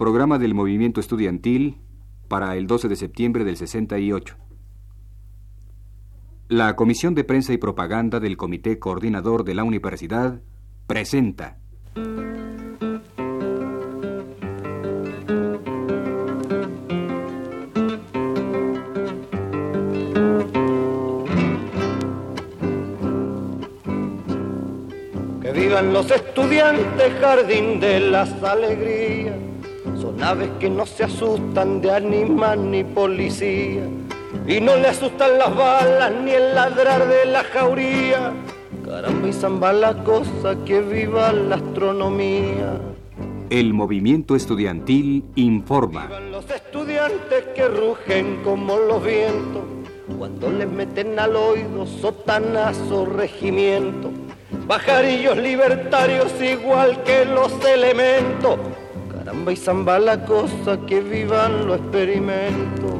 Programa del movimiento estudiantil para el 12 de septiembre del 68. La Comisión de Prensa y Propaganda del Comité Coordinador de la Universidad presenta. Que vivan los estudiantes, jardín de las alegrías. Son aves que no se asustan de animal ni policía. Y no le asustan las balas ni el ladrar de la jauría. Caramba y zamba la cosa que viva la astronomía. El movimiento estudiantil informa. Vivan los estudiantes que rugen como los vientos. Cuando les meten al oído sotanazo regimiento. Pajarillos libertarios igual que los elementos. Caramba y zamba la cosa que vivan los experimentos.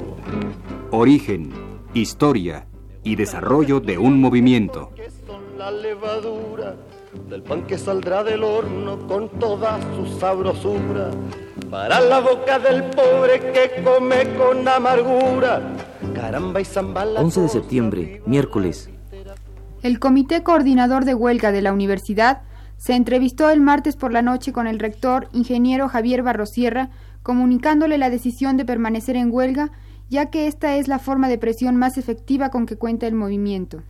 Origen, historia y desarrollo de un movimiento. Que son la levadura del pan que saldrá del horno con toda su sabrosura. Para la boca del pobre que come con amargura. Caramba y zamba la 11 de septiembre, miércoles. El Comité Coordinador de Huelga de la Universidad se entrevistó el martes por la noche con el rector, ingeniero Javier Barrosierra, comunicándole la decisión de permanecer en huelga, ya que esta es la forma de presión más efectiva con que cuenta el movimiento.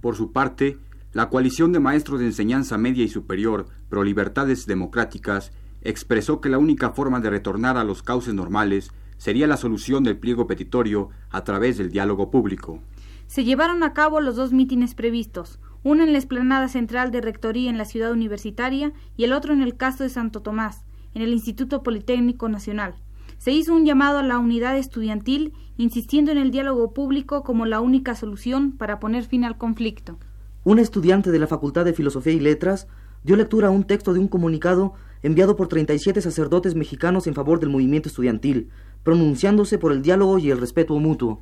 Por su parte, la coalición de maestros de enseñanza media y superior pro libertades democráticas expresó que la única forma de retornar a los cauces normales sería la solución del pliego petitorio a través del diálogo público. Se llevaron a cabo los dos mítines previstos, uno en la explanada central de Rectoría en la ciudad universitaria y el otro en el caso de Santo Tomás, en el Instituto Politécnico Nacional. Se hizo un llamado a la unidad estudiantil, insistiendo en el diálogo público como la única solución para poner fin al conflicto. Un estudiante de la Facultad de Filosofía y Letras dio lectura a un texto de un comunicado enviado por 37 sacerdotes mexicanos en favor del movimiento estudiantil, pronunciándose por el diálogo y el respeto mutuo.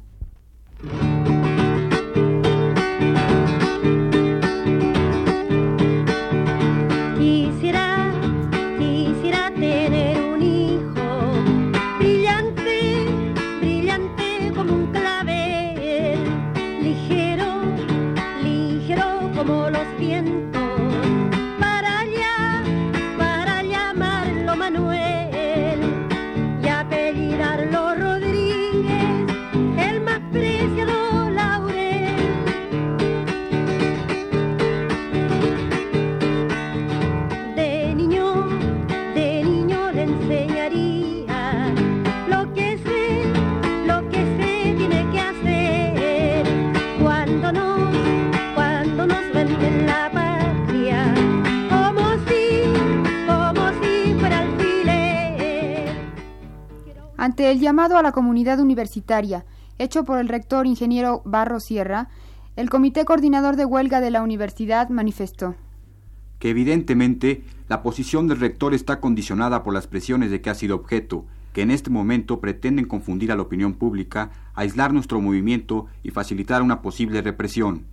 Ante el llamado a la comunidad universitaria, hecho por el rector ingeniero Barro Sierra, el Comité Coordinador de Huelga de la Universidad manifestó. que evidentemente la posición del rector está condicionada por las presiones de que ha sido objeto, que en este momento pretenden confundir a la opinión pública, aislar nuestro movimiento y facilitar una posible represión.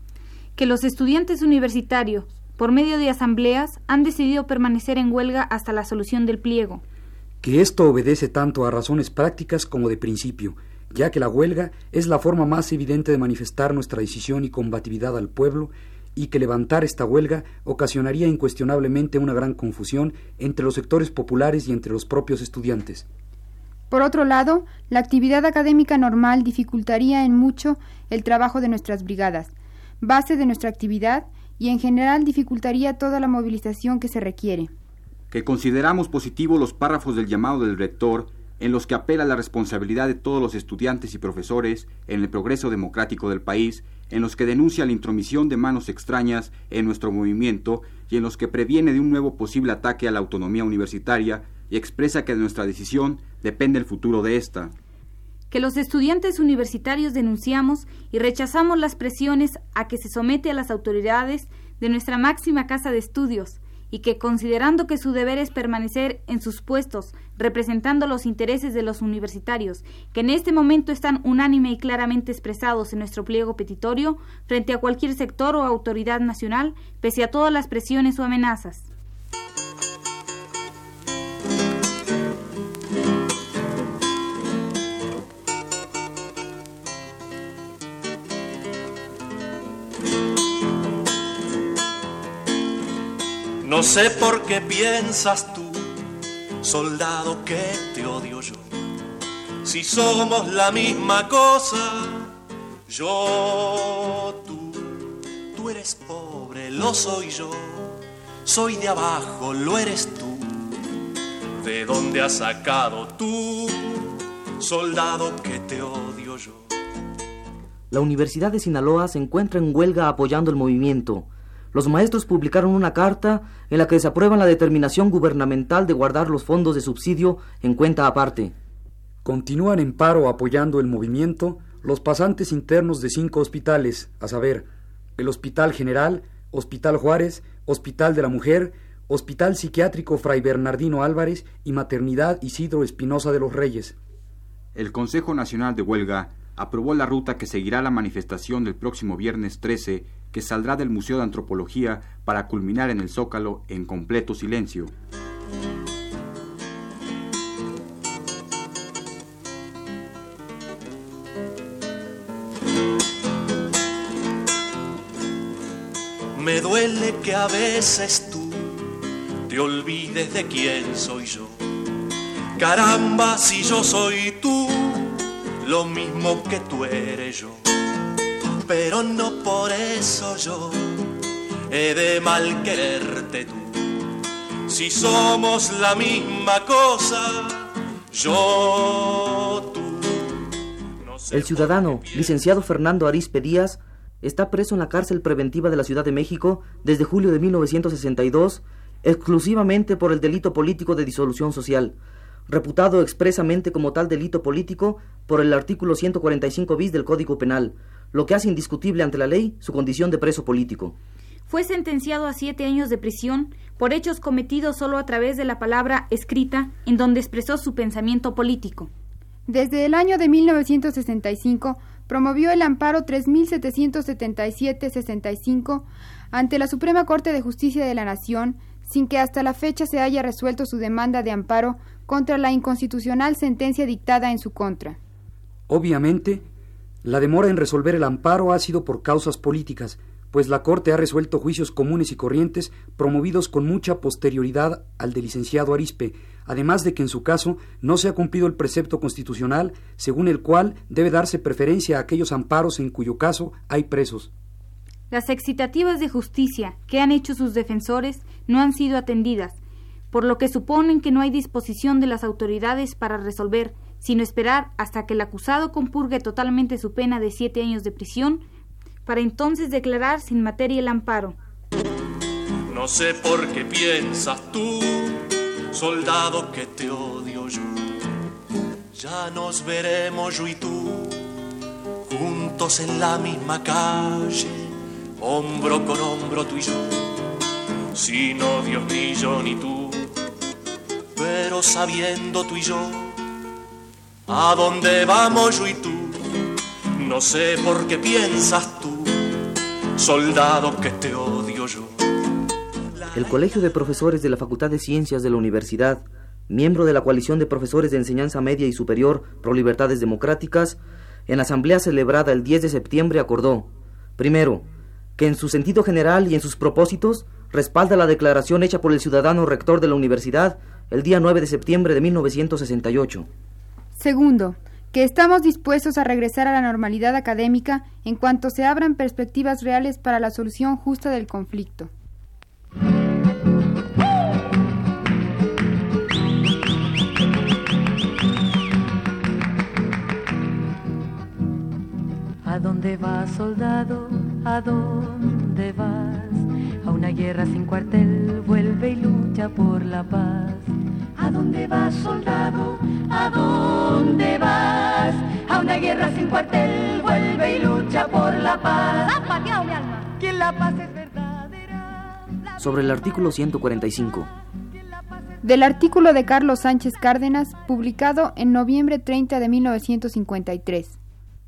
Que los estudiantes universitarios, por medio de asambleas, han decidido permanecer en huelga hasta la solución del pliego. Que esto obedece tanto a razones prácticas como de principio, ya que la huelga es la forma más evidente de manifestar nuestra decisión y combatividad al pueblo, y que levantar esta huelga ocasionaría incuestionablemente una gran confusión entre los sectores populares y entre los propios estudiantes. Por otro lado, la actividad académica normal dificultaría en mucho el trabajo de nuestras brigadas, base de nuestra actividad, y en general dificultaría toda la movilización que se requiere. Que consideramos positivo los párrafos del llamado del rector en los que apela la responsabilidad de todos los estudiantes y profesores en el progreso democrático del país, en los que denuncia la intromisión de manos extrañas en nuestro movimiento y en los que previene de un nuevo posible ataque a la autonomía universitaria y expresa que de nuestra decisión depende el futuro de esta. que los estudiantes universitarios denunciamos y rechazamos las presiones a que se somete a las autoridades de nuestra máxima casa de estudios y que considerando que su deber es permanecer en sus puestos representando los intereses de los universitarios, que en este momento están unánime y claramente expresados en nuestro pliego petitorio frente a cualquier sector o autoridad nacional, pese a todas las presiones o amenazas. No sé por qué piensas tú, soldado, que te odio yo. Si somos la misma cosa, yo, tú, tú eres pobre, lo soy yo. Soy de abajo, lo eres tú. ¿De dónde has sacado tú, soldado, que te odio yo? La Universidad de Sinaloa se encuentra en huelga apoyando el movimiento. Los maestros publicaron una carta en la que desaprueban la determinación gubernamental de guardar los fondos de subsidio en cuenta aparte. Continúan en paro apoyando el movimiento los pasantes internos de cinco hospitales, a saber, el Hospital General, Hospital Juárez, Hospital de la Mujer, Hospital Psiquiátrico Fray Bernardino Álvarez y Maternidad Isidro Espinosa de los Reyes. El Consejo Nacional de Huelga aprobó la ruta que seguirá la manifestación del próximo viernes 13, que saldrá del Museo de Antropología para culminar en el Zócalo en completo silencio. Me duele que a veces tú te olvides de quién soy yo. Caramba, si yo soy tú, lo mismo que tú eres yo. Pero no por eso yo he de mal quererte tú. Si somos la misma cosa, yo, tú. No sé El ciudadano, licenciado Fernando Arispe Díaz, está preso en la cárcel preventiva de la Ciudad de México desde julio de 1962, exclusivamente por el delito político de disolución social, reputado expresamente como tal delito político por el artículo 145 bis del Código Penal, lo que hace indiscutible ante la ley su condición de preso político. Fue sentenciado a siete años de prisión por hechos cometidos solo a través de la palabra escrita en donde expresó su pensamiento político. Desde el año de 1965 promovió el amparo 3777-65 ante la Suprema Corte de Justicia de la Nación, sin que hasta la fecha se haya resuelto su demanda de amparo contra la inconstitucional sentencia dictada en su contra. Obviamente, la demora en resolver el amparo ha sido por causas políticas, pues la Corte ha resuelto juicios comunes y corrientes promovidos con mucha posterioridad al del licenciado Arispe, además de que en su caso no se ha cumplido el precepto constitucional según el cual debe darse preferencia a aquellos amparos en cuyo caso hay presos. Las excitativas de justicia que han hecho sus defensores no han sido atendidas, por lo que suponen que no hay disposición de las autoridades para resolver, sino esperar hasta que el acusado compurgue totalmente su pena de siete años de prisión, para entonces declarar sin materia el amparo. No sé por qué piensas tú, soldado, que te odio yo. Ya nos veremos yo y tú, juntos en la misma calle, hombro con hombro tú y yo. Si no Dios ni yo ni tú, pero sabiendo tú y yo, a dónde vamos yo y tú. No sé por qué piensas tú, soldado, que te odio yo. El Colegio de Profesores de la Facultad de Ciencias de la Universidad, miembro de la coalición de profesores de enseñanza media y superior pro libertades democráticas, en asamblea celebrada el 10 de septiembre acordó, primero, que en su sentido general y en sus propósitos respalda la declaración hecha por el ciudadano rector de la universidad el día 9 de septiembre de 1968. Segundo, que estamos dispuestos a regresar a la normalidad académica en cuanto se abran perspectivas reales para la solución justa del conflicto. ¿A dónde vas, soldado? ¿A dónde vas? A una guerra sin cuartel, vuelve y lucha por la paz. ¿A dónde vas, soldado? ¿A dónde vas? A una guerra sin cuartel, vuelve y lucha por la paz. ¡Ha pateado mi alma! Que la paz es verdadera. La Sobre el artículo 145. Del artículo de Carlos Sánchez Cárdenas, publicado en noviembre 30 de 1953.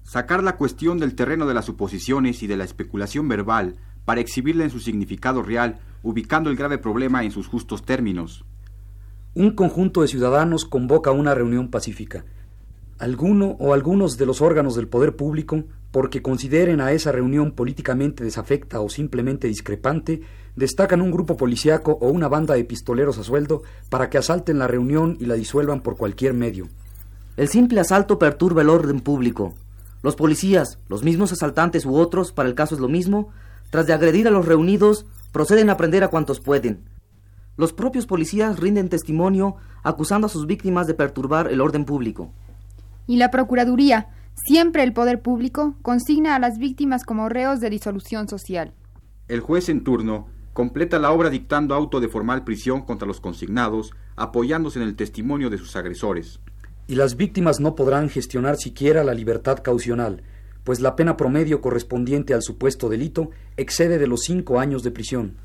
Sacar la cuestión del terreno de las suposiciones y de la especulación verbal para exhibirla en su significado real, ubicando el grave problema en sus justos términos. Un conjunto de ciudadanos convoca una reunión pacífica. Alguno o algunos de los órganos del poder público, porque consideren a esa reunión políticamente desafecta o simplemente discrepante, destacan un grupo policíaco o una banda de pistoleros a sueldo para que asalten la reunión y la disuelvan por cualquier medio. El simple asalto perturba el orden público. Los policías, los mismos asaltantes u otros, para el caso es lo mismo, tras de agredir a los reunidos, proceden a prender a cuantos pueden. Los propios policías rinden testimonio acusando a sus víctimas de perturbar el orden público. Y la Procuraduría, siempre el poder público, consigna a las víctimas como reos de disolución social. El juez en turno completa la obra dictando auto de formal prisión contra los consignados, apoyándose en el testimonio de sus agresores. Y las víctimas no podrán gestionar siquiera la libertad caucional, pues la pena promedio correspondiente al supuesto delito excede de los cinco años de prisión.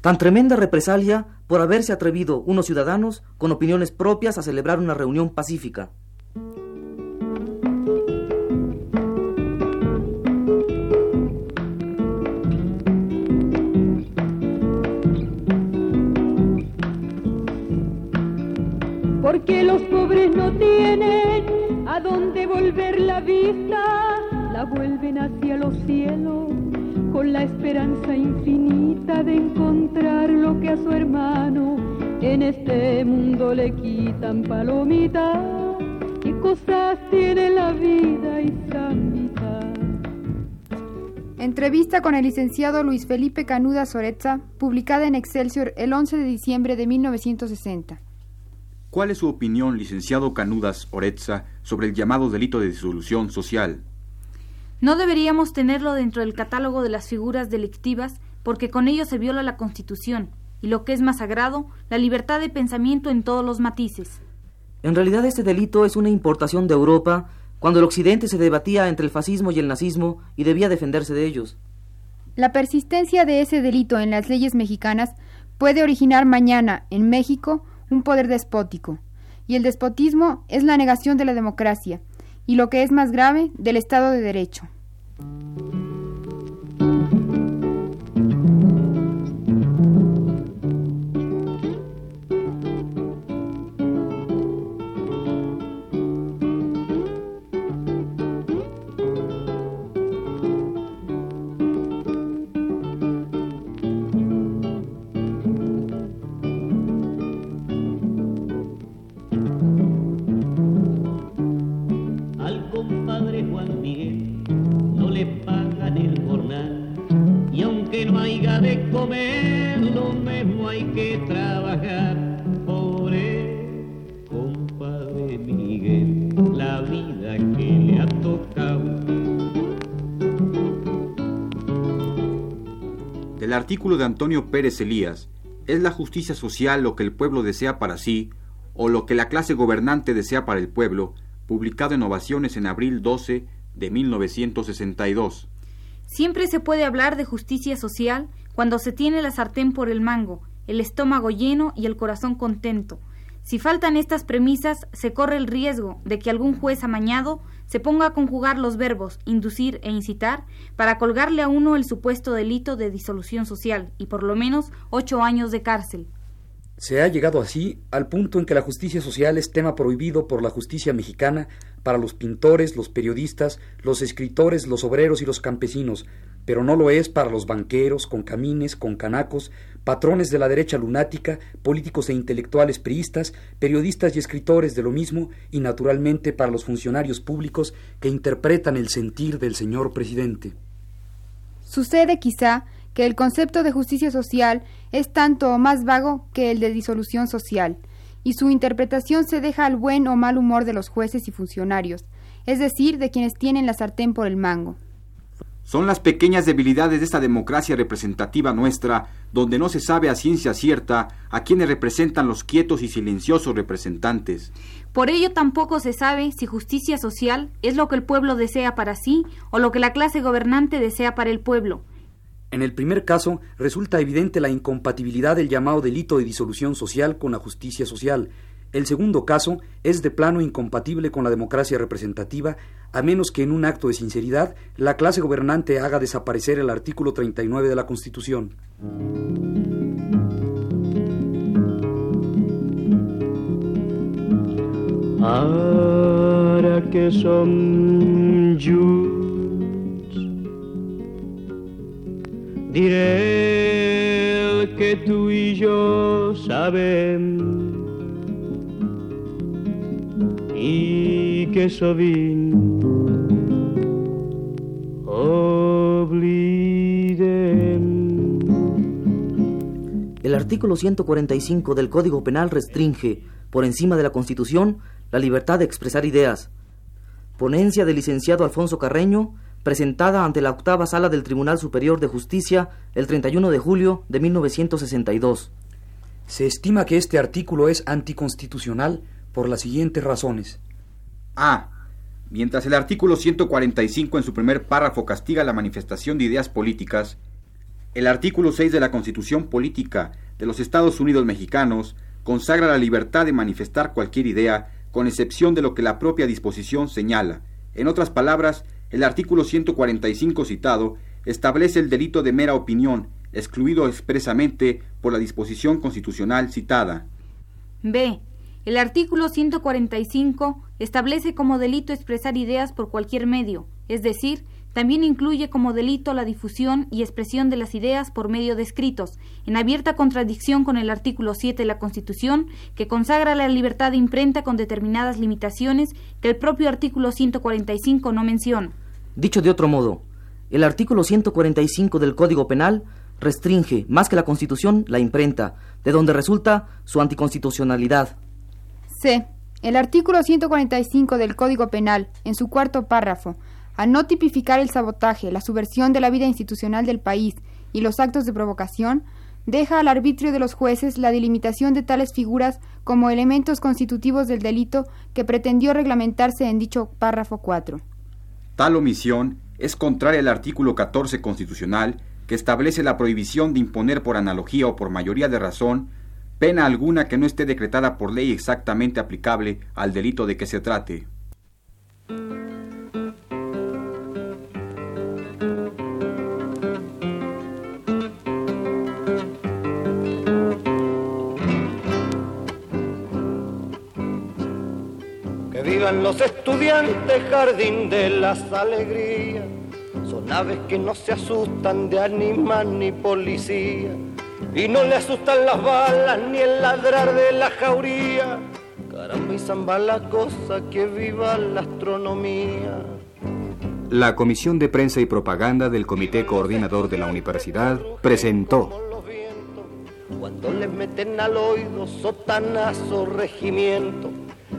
Tan tremenda represalia por haberse atrevido unos ciudadanos con opiniones propias a celebrar una reunión pacífica. porque los pobres no tienen a dónde volver la vista, la vuelven hacia los cielos con la esperanza infinita de encontrar lo que a su hermano en este mundo le quitan palomita. ¿Qué cosas tiene la vida y? Entrevista con el licenciado Luis Felipe Canuda Soreza, publicada en Excelsior el 11 de diciembre de 1960. ¿Cuál es su opinión, licenciado Canudas Oretza, sobre el llamado delito de disolución social? No deberíamos tenerlo dentro del catálogo de las figuras delictivas porque con ello se viola la Constitución y lo que es más sagrado, la libertad de pensamiento en todos los matices. En realidad este delito es una importación de Europa cuando el Occidente se debatía entre el fascismo y el nazismo y debía defenderse de ellos. La persistencia de ese delito en las leyes mexicanas puede originar mañana, en México, un poder despótico, y el despotismo es la negación de la democracia, y lo que es más grave, del Estado de Derecho. Artículo de Antonio Pérez Elías, ¿es la justicia social lo que el pueblo desea para sí o lo que la clase gobernante desea para el pueblo? publicado en Ovaciones en abril 12 de 1962. Siempre se puede hablar de justicia social cuando se tiene la sartén por el mango, el estómago lleno y el corazón contento, si faltan estas premisas, se corre el riesgo de que algún juez amañado se ponga a conjugar los verbos inducir e incitar para colgarle a uno el supuesto delito de disolución social y por lo menos ocho años de cárcel. Se ha llegado así al punto en que la justicia social es tema prohibido por la justicia mexicana para los pintores, los periodistas, los escritores, los obreros y los campesinos, pero no lo es para los banqueros, con camines, con canacos, patrones de la derecha lunática, políticos e intelectuales priistas, periodistas y escritores de lo mismo, y naturalmente para los funcionarios públicos que interpretan el sentir del señor presidente. Sucede quizá que el concepto de justicia social es tanto o más vago que el de disolución social, y su interpretación se deja al buen o mal humor de los jueces y funcionarios, es decir, de quienes tienen la sartén por el mango. Son las pequeñas debilidades de esta democracia representativa nuestra, donde no se sabe a ciencia cierta a quienes representan los quietos y silenciosos representantes. Por ello tampoco se sabe si justicia social es lo que el pueblo desea para sí o lo que la clase gobernante desea para el pueblo. En el primer caso, resulta evidente la incompatibilidad del llamado delito de disolución social con la justicia social, el segundo caso es de plano incompatible con la democracia representativa, a menos que en un acto de sinceridad la clase gobernante haga desaparecer el artículo 39 de la Constitución. Ahora que son diré que tú y yo sabemos obliden. El artículo 145 del Código Penal restringe, por encima de la Constitución, la libertad de expresar ideas. Ponencia del licenciado Alfonso Carreño, presentada ante la octava sala del Tribunal Superior de Justicia el 31 de julio de 1962. Se estima que este artículo es anticonstitucional por las siguientes razones. A. Mientras el artículo 145 en su primer párrafo castiga la manifestación de ideas políticas, el artículo 6 de la Constitución Política de los Estados Unidos Mexicanos consagra la libertad de manifestar cualquier idea, con excepción de lo que la propia disposición señala. En otras palabras, el artículo 145 citado establece el delito de mera opinión, excluido expresamente por la disposición constitucional citada. B. El artículo 145 establece como delito expresar ideas por cualquier medio, es decir, también incluye como delito la difusión y expresión de las ideas por medio de escritos, en abierta contradicción con el artículo 7 de la Constitución, que consagra la libertad de imprenta con determinadas limitaciones que el propio artículo 145 no menciona. Dicho de otro modo, el artículo 145 del Código Penal restringe, más que la Constitución, la imprenta, de donde resulta su anticonstitucionalidad. C. El artículo 145 del Código Penal, en su cuarto párrafo, al no tipificar el sabotaje, la subversión de la vida institucional del país y los actos de provocación, deja al arbitrio de los jueces la delimitación de tales figuras como elementos constitutivos del delito que pretendió reglamentarse en dicho párrafo 4. Tal omisión es contraria al artículo 14 constitucional que establece la prohibición de imponer por analogía o por mayoría de razón pena alguna que no esté decretada por ley exactamente aplicable al delito de que se trate. Que vivan los estudiantes, jardín de las alegrías. Son aves que no se asustan de animal ni policía. Y no le asustan las balas ni el ladrar de la jauría. Caramba y zamba la cosa, que viva la astronomía. La Comisión de Prensa y Propaganda del Comité Coordinador de la Universidad presentó Cuando les meten al oído sotanazo regimiento,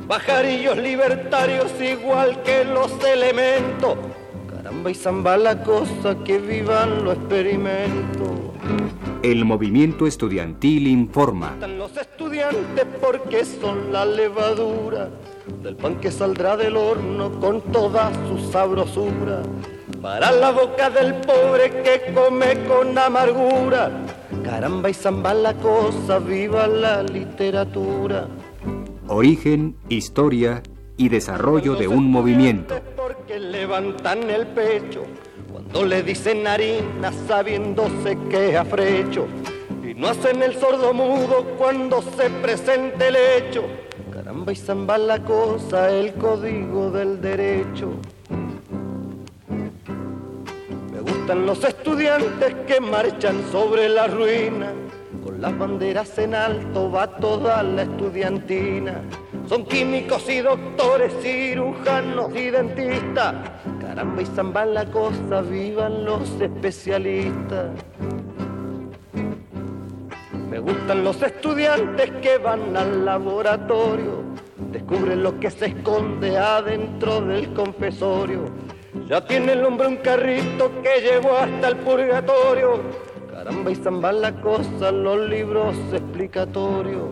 pajarillos libertarios igual que los elementos. Caramba y zamba la cosa, que vivan los experimentos. El Movimiento Estudiantil informa. Están los estudiantes porque son la levadura del pan que saldrá del horno con toda su sabrosura. Para la boca del pobre que come con amargura. Caramba y zamba la cosa, viva la literatura. Origen, historia y desarrollo de un movimiento. Porque levantan el pecho cuando le dicen harina sabiéndose que es afrecho. Y no hacen el sordo mudo cuando se presente el hecho. Caramba y zamba la cosa, el código del derecho. Me gustan los estudiantes que marchan sobre la ruina. Con las banderas en alto va toda la estudiantina. Son químicos y doctores, cirujanos y dentistas. Caramba y zamba la cosa, vivan los especialistas. Me gustan los estudiantes que van al laboratorio, descubren lo que se esconde adentro del confesorio. Ya tiene el hombre un carrito que llevó hasta el purgatorio. Caramba y zamba la cosa, los libros explicatorios.